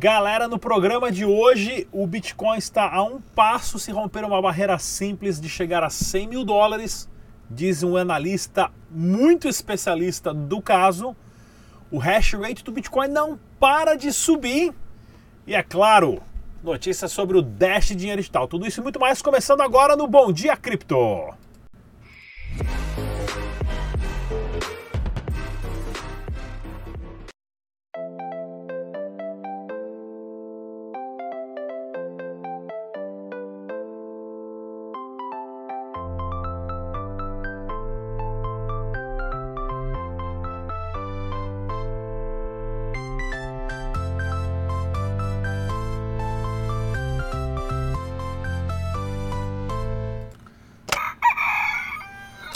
Galera, no programa de hoje, o Bitcoin está a um passo se romper uma barreira simples de chegar a 100 mil dólares, diz um analista muito especialista do caso. O hash rate do Bitcoin não para de subir. E é claro, notícias sobre o Dash Dinheiro Digital. Tudo isso e muito mais começando agora no Bom Dia Cripto.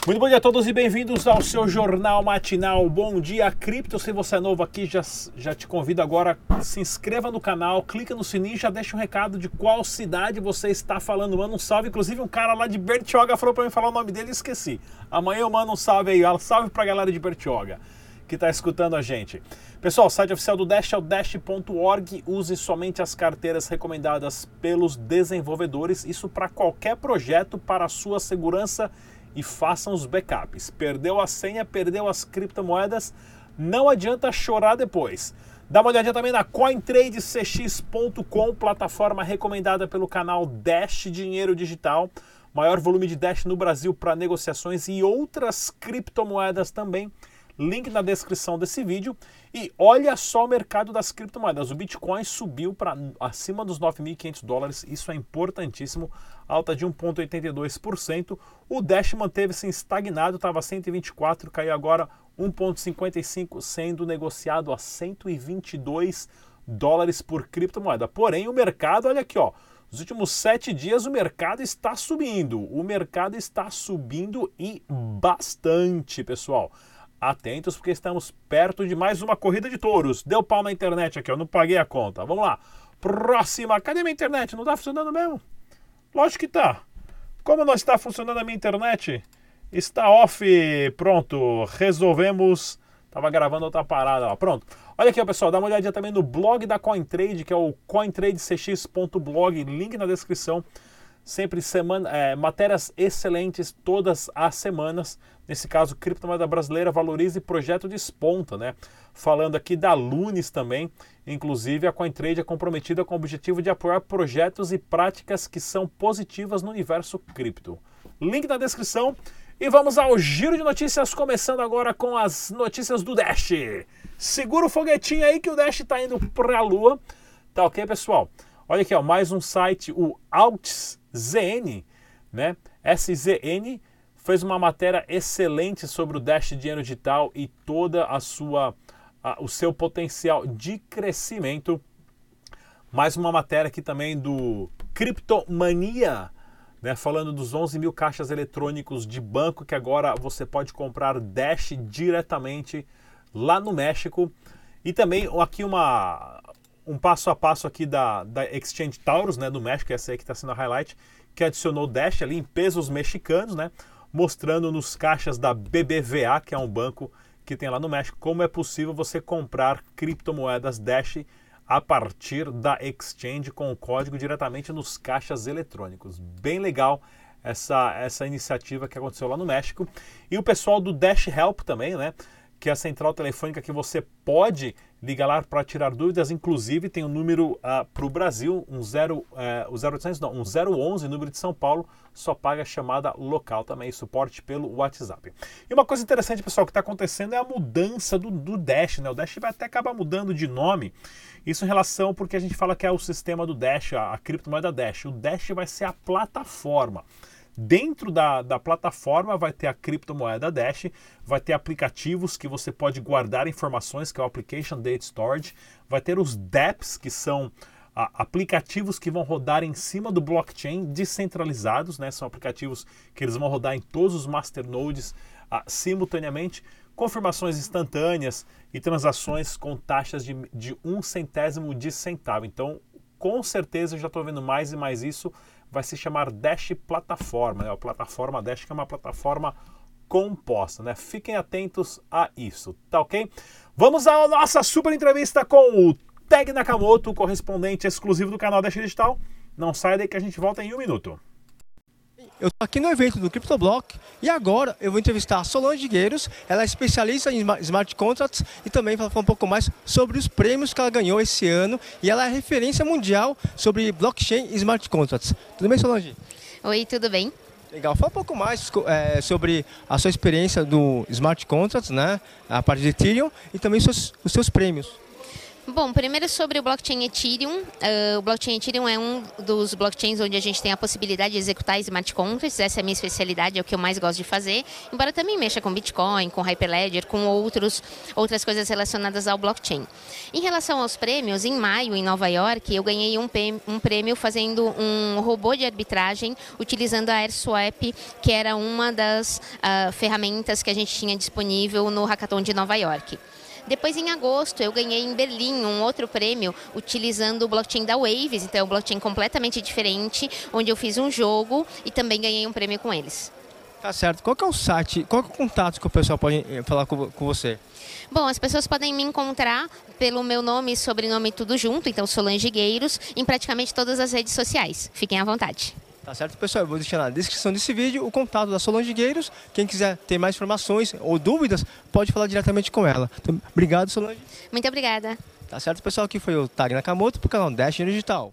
Muito bom dia a todos e bem-vindos ao seu jornal matinal Bom Dia Cripto. Se você é novo aqui, já, já te convido agora, se inscreva no canal, clica no sininho já deixa um recado de qual cidade você está falando. Manda um salve, inclusive um cara lá de Bertioga falou para mim falar o nome dele e esqueci. Amanhã eu mando um salve aí, salve para a galera de Bertioga que está escutando a gente. Pessoal, o site oficial do Dash é o dash.org. Use somente as carteiras recomendadas pelos desenvolvedores. Isso para qualquer projeto, para a sua segurança e façam os backups. Perdeu a senha, perdeu as criptomoedas, não adianta chorar depois. Dá uma olhadinha também na CoinTradeCX.com, plataforma recomendada pelo canal Dash Dinheiro Digital. Maior volume de Dash no Brasil para negociações e outras criptomoedas também link na descrição desse vídeo. E olha só o mercado das criptomoedas. O Bitcoin subiu para acima dos 9.500 dólares, isso é importantíssimo, alta de 1,82%. O Dash manteve-se estagnado, estava 124, caiu agora 1,55, sendo negociado a 122 dólares por criptomoeda. Porém, o mercado, olha aqui, ó. Nos últimos sete dias o mercado está subindo. O mercado está subindo e bastante, pessoal atentos porque estamos perto de mais uma corrida de touros. Deu pau na internet aqui, eu não paguei a conta. Vamos lá. Próxima. Cadê minha internet? Não está funcionando mesmo? Lógico que está. Como não está funcionando a minha internet? Está off. Pronto. Resolvemos. Tava gravando outra parada, ó. Pronto. Olha aqui, pessoal, dá uma olhadinha também no blog da CoinTrade, que é o cointradecx.blog, link na descrição sempre semana, é, matérias excelentes todas as semanas. Nesse caso, criptomoeda brasileira valoriza e projeto de esponta, né? Falando aqui da Lunes também, inclusive a CoinTrade é comprometida com o objetivo de apoiar projetos e práticas que são positivas no universo cripto. Link na descrição. E vamos ao giro de notícias, começando agora com as notícias do Dash. Segura o foguetinho aí que o Dash está indo para a lua. Tá ok, pessoal? Olha aqui, ó, mais um site, o Alts ZN, né? SZN fez uma matéria excelente sobre o Dash Dinheiro Digital e toda a sua a, o seu potencial de crescimento. Mais uma matéria aqui também do Criptomania, né, falando dos 11 mil caixas eletrônicos de banco que agora você pode comprar Dash diretamente lá no México. E também aqui uma, um passo a passo aqui da, da Exchange Taurus, né, do México, essa aí que está sendo a highlight, que adicionou Dash ali em pesos mexicanos, né, mostrando nos caixas da BBVA, que é um banco que tem lá no México, como é possível você comprar criptomoedas Dash a partir da exchange com o código diretamente nos caixas eletrônicos. Bem legal essa, essa iniciativa que aconteceu lá no México. E o pessoal do Dash Help também, né? Que é a central telefônica que você pode liga lá para tirar dúvidas. Inclusive, tem um número uh, ah, para o Brasil, um 0, uh, o 0800, não, um 011, número de São Paulo, só paga chamada local também, suporte pelo WhatsApp. E uma coisa interessante, pessoal, que está acontecendo é a mudança do, do Dash, né? O Dash vai até acabar mudando de nome. Isso em relação porque a gente fala que é o sistema do Dash, a, a criptomoeda Dash. O Dash vai ser a plataforma. Dentro da, da plataforma vai ter a criptomoeda Dash, vai ter aplicativos que você pode guardar informações, que é o Application Data Storage, vai ter os dApps, que são a, aplicativos que vão rodar em cima do blockchain descentralizados, né? são aplicativos que eles vão rodar em todos os masternodes a, simultaneamente, confirmações instantâneas e transações com taxas de, de um centésimo de centavo. Então, com certeza, já estou vendo mais e mais isso vai se chamar Dash Plataforma, né? A plataforma Dash que é uma plataforma composta, né? Fiquem atentos a isso, tá ok? Vamos à nossa super entrevista com o Tag Nakamoto, correspondente exclusivo do canal Dash Digital. Não sai daí que a gente volta em um minuto. Eu estou aqui no evento do CryptoBlock e agora eu vou entrevistar a Solange Gueiros. Ela é especialista em smart contracts e também vai falar um pouco mais sobre os prêmios que ela ganhou esse ano. E ela é referência mundial sobre blockchain e smart contracts. Tudo bem, Solange? Oi, tudo bem? Legal. Fala um pouco mais é, sobre a sua experiência do smart contracts, né? A parte de Ethereum e também os seus, os seus prêmios. Bom, primeiro sobre o blockchain Ethereum. Uh, o blockchain Ethereum é um dos blockchains onde a gente tem a possibilidade de executar smart contracts. Essa é a minha especialidade, é o que eu mais gosto de fazer. Embora também mexa com Bitcoin, com Hyperledger, com outros, outras coisas relacionadas ao blockchain. Em relação aos prêmios, em maio, em Nova York, eu ganhei um, um prêmio fazendo um robô de arbitragem utilizando a AirSwap, que era uma das uh, ferramentas que a gente tinha disponível no Hackathon de Nova York. Depois, em agosto, eu ganhei em Berlim um outro prêmio utilizando o blockchain da Waves, então é um blockchain completamente diferente, onde eu fiz um jogo e também ganhei um prêmio com eles. Tá certo. Qual é o site, qual é o contato que o pessoal pode eh, falar com, com você? Bom, as pessoas podem me encontrar pelo meu nome e sobrenome tudo junto, então Solange Gueiros, em praticamente todas as redes sociais. Fiquem à vontade. Tá certo, pessoal? Eu vou deixar na descrição desse vídeo o contato da Solange Gueiros. Quem quiser ter mais informações ou dúvidas, pode falar diretamente com ela. Então, obrigado, Solange. Muito obrigada. Tá certo, pessoal? Aqui foi o Tag Nakamoto para o canal Dash Digital.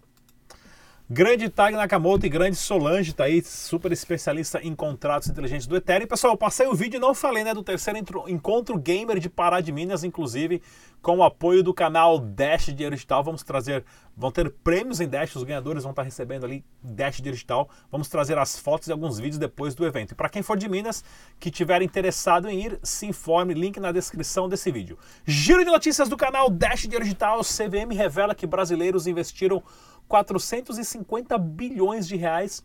Grande Tag Nakamoto e grande Solange tá aí, super especialista em contratos inteligentes do Ethereum. Pessoal, eu passei o vídeo e não falei, né, do terceiro encontro gamer de Pará de Minas, inclusive com o apoio do canal Dash Dinheiro Digital. Vamos trazer, vão ter prêmios em Dash, os ganhadores vão estar recebendo ali Dash Dinheiro Digital. Vamos trazer as fotos e alguns vídeos depois do evento. E para quem for de Minas, que tiver interessado em ir, se informe, link na descrição desse vídeo. Giro de notícias do canal Dash Dinheiro Digital. CVM revela que brasileiros investiram 450 bilhões de reais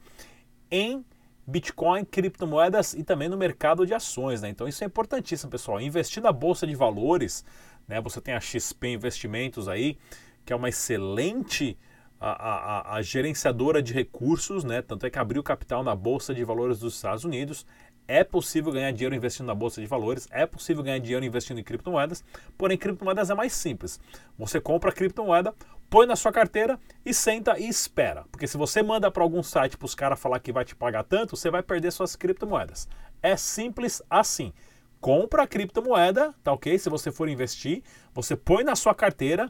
em Bitcoin, criptomoedas e também no mercado de ações. Né? Então isso é importantíssimo, pessoal. Investir na Bolsa de Valores, né? você tem a XP Investimentos aí, que é uma excelente a, a, a, gerenciadora de recursos, né? tanto é que abriu capital na Bolsa de Valores dos Estados Unidos, é possível ganhar dinheiro investindo na bolsa de valores, é possível ganhar dinheiro investindo em criptomoedas, porém criptomoedas é mais simples. Você compra a criptomoeda, põe na sua carteira e senta e espera. Porque se você manda para algum site para os caras falar que vai te pagar tanto, você vai perder suas criptomoedas. É simples assim. Compra a criptomoeda, tá ok? Se você for investir, você põe na sua carteira,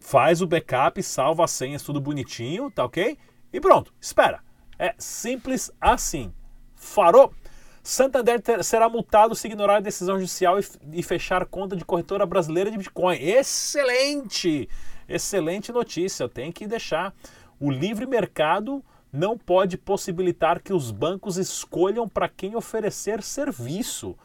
faz o backup, salva as senhas, tudo bonitinho, tá ok? E pronto, espera. É simples assim. Farou? Santander será multado se ignorar a decisão judicial e, fechar conta de corretora brasileira de Bitcoin. Excelente! Excelente notícia. Tem que deixar. O livre mercado não pode possibilitar que os bancos escolham para quem oferecer serviço.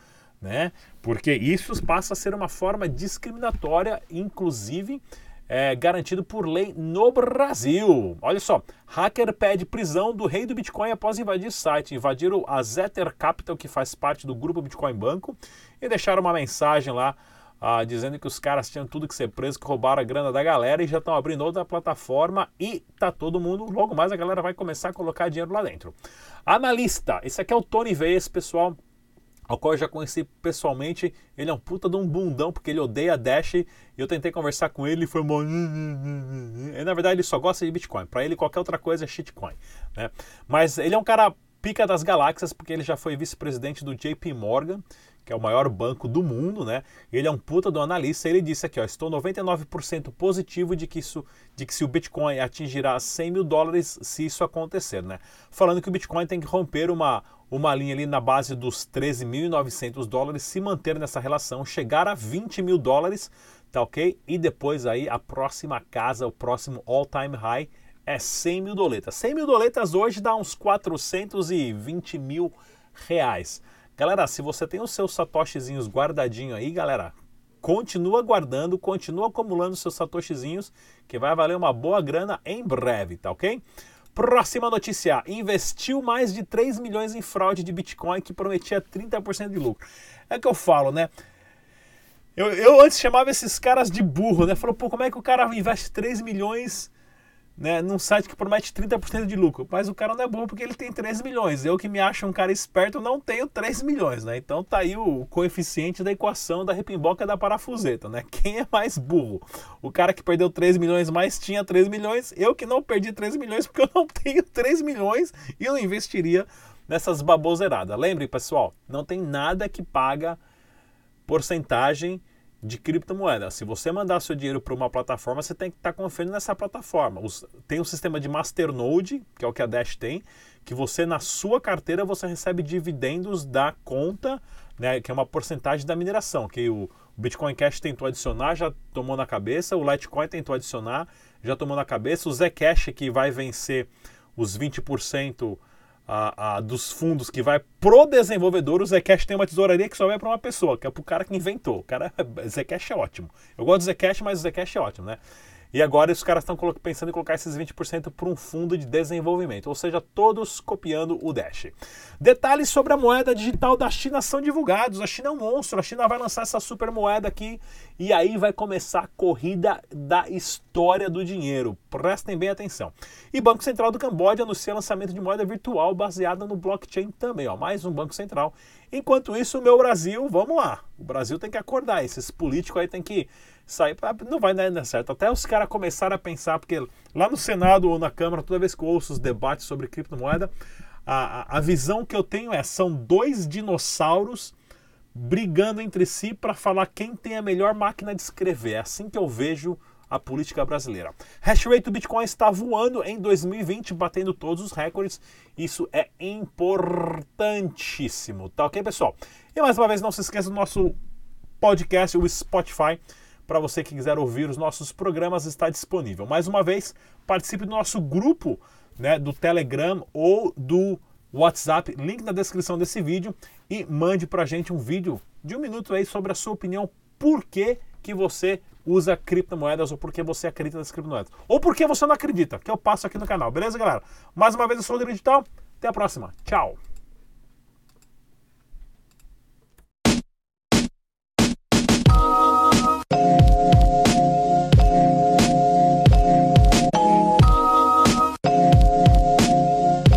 Né? Porque isso passa a ser uma forma discriminatória, inclusive é, garantido por lei no Brasil. Olha só, hacker pede prisão do rei do Bitcoin após invadir site. Invadiram a Zether Capital, que faz parte do grupo Bitcoin Banco, e deixaram uma mensagem lá ah, dizendo que os caras tinham tudo que ser preso, que roubaram a grana da galera e já estão abrindo outra plataforma e tá todo mundo, logo mais a galera vai começar a colocar dinheiro lá dentro. Analista, esse aqui é o Tony Veias, pessoal ao qual eu já conheci pessoalmente. Ele é um puta de um bundão, porque ele odeia Dash. E eu tentei conversar com ele e foi mal. E, na verdade, ele só gosta de Bitcoin. Para ele, qualquer outra coisa é shitcoin. Né? Mas ele é um cara pica das galáxias, porque ele já foi vice-presidente do JP Morgan que é o maior banco do mundo, né? Ele é um puta do analista. Ele disse aqui, ó, estou 99% positivo de que isso, de que se o Bitcoin atingirá 100 mil dólares, se isso acontecer, né? Falando que o Bitcoin tem que romper uma, uma linha ali na base dos 13.900 dólares, se manter nessa relação, chegar a 20 mil dólares, tá ok? E depois aí a próxima casa, o próximo all-time high é 100 mil doletas. 100 mil doletas hoje dá uns 420 mil reais. Galera, se você tem os seus satoshizinhos guardadinho aí, galera, continua guardando, continua acumulando seus satoshizinhos, que vai valer uma boa grana em breve, tá ok? Próxima notícia: investiu mais de 3 milhões em fraude de Bitcoin que prometia 30% de lucro. É que eu falo, né? Eu, eu antes chamava esses caras de burro, né? Falou, pô, como é que o cara investe 3 milhões né, num site que promete 30% de lucro. Mas o cara não é burro porque ele tem 3 milhões. Eu que me acho um cara esperto não tenho 3 milhões, né? Então tá aí o coeficiente da equação da repimboca da parafuseta, né? Quem é mais burro? O cara que perdeu 3 milhões mais tinha 3 milhões. Eu que não perdi 3 milhões porque eu não tenho 3 milhões e eu não investiria nessas baboseiradas. Lembre, pessoal, não tem nada que paga porcentagem de criptomoeda. Se você mandar seu dinheiro para uma plataforma, você tem que estar tá confiando nessa plataforma. Os, tem um sistema de masternode, que é o que a Dash tem, que você na sua carteira você recebe dividendos da conta, né, que é uma porcentagem da mineração, que o Bitcoin Cash tentou adicionar, já tomou na cabeça, o Litecoin tentou adicionar, já tomou na cabeça, o Zcash que vai vencer os 20% a, a, dos fundos que vai pro desenvolvedor, o Zcash tem uma tesouraria que só vai para uma pessoa, que é pro cara que inventou. O cara, Zcash é ótimo. Eu gosto do Zcash, mas o Zcash é ótimo, né? E agora os caras estão pensando em colocar esses 20% para um fundo de desenvolvimento, ou seja, todos copiando o Dash. Detalhes sobre a moeda digital da China são divulgados. A China é um monstro, a China vai lançar essa super moeda aqui e aí vai começar a corrida da história do dinheiro. Prestem bem atenção. E Banco Central do Camboja anuncia lançamento de moeda virtual baseada no blockchain também, ó, mais um banco central. Enquanto isso, o meu Brasil, vamos lá. O Brasil tem que acordar, esses políticos aí tem que sair. Não vai dar certo. Até os caras começaram a pensar, porque lá no Senado ou na Câmara, toda vez que eu ouço os debates sobre criptomoeda, a, a visão que eu tenho é: são dois dinossauros brigando entre si para falar quem tem a melhor máquina de escrever. É assim que eu vejo a política brasileira. Hash rate do Bitcoin está voando em 2020, batendo todos os recordes. Isso é importantíssimo, tá ok, pessoal? E mais uma vez, não se esqueça do nosso podcast, o Spotify para você que quiser ouvir os nossos programas, está disponível. Mais uma vez, participe do nosso grupo né, do Telegram ou do WhatsApp, link na descrição desse vídeo e mande para a gente um vídeo de um minuto aí sobre a sua opinião, por que, que você usa criptomoedas ou por que você acredita nas criptomoedas. Ou por que você não acredita, que eu passo aqui no canal, beleza, galera? Mais uma vez, eu sou o Digital, até a próxima, tchau!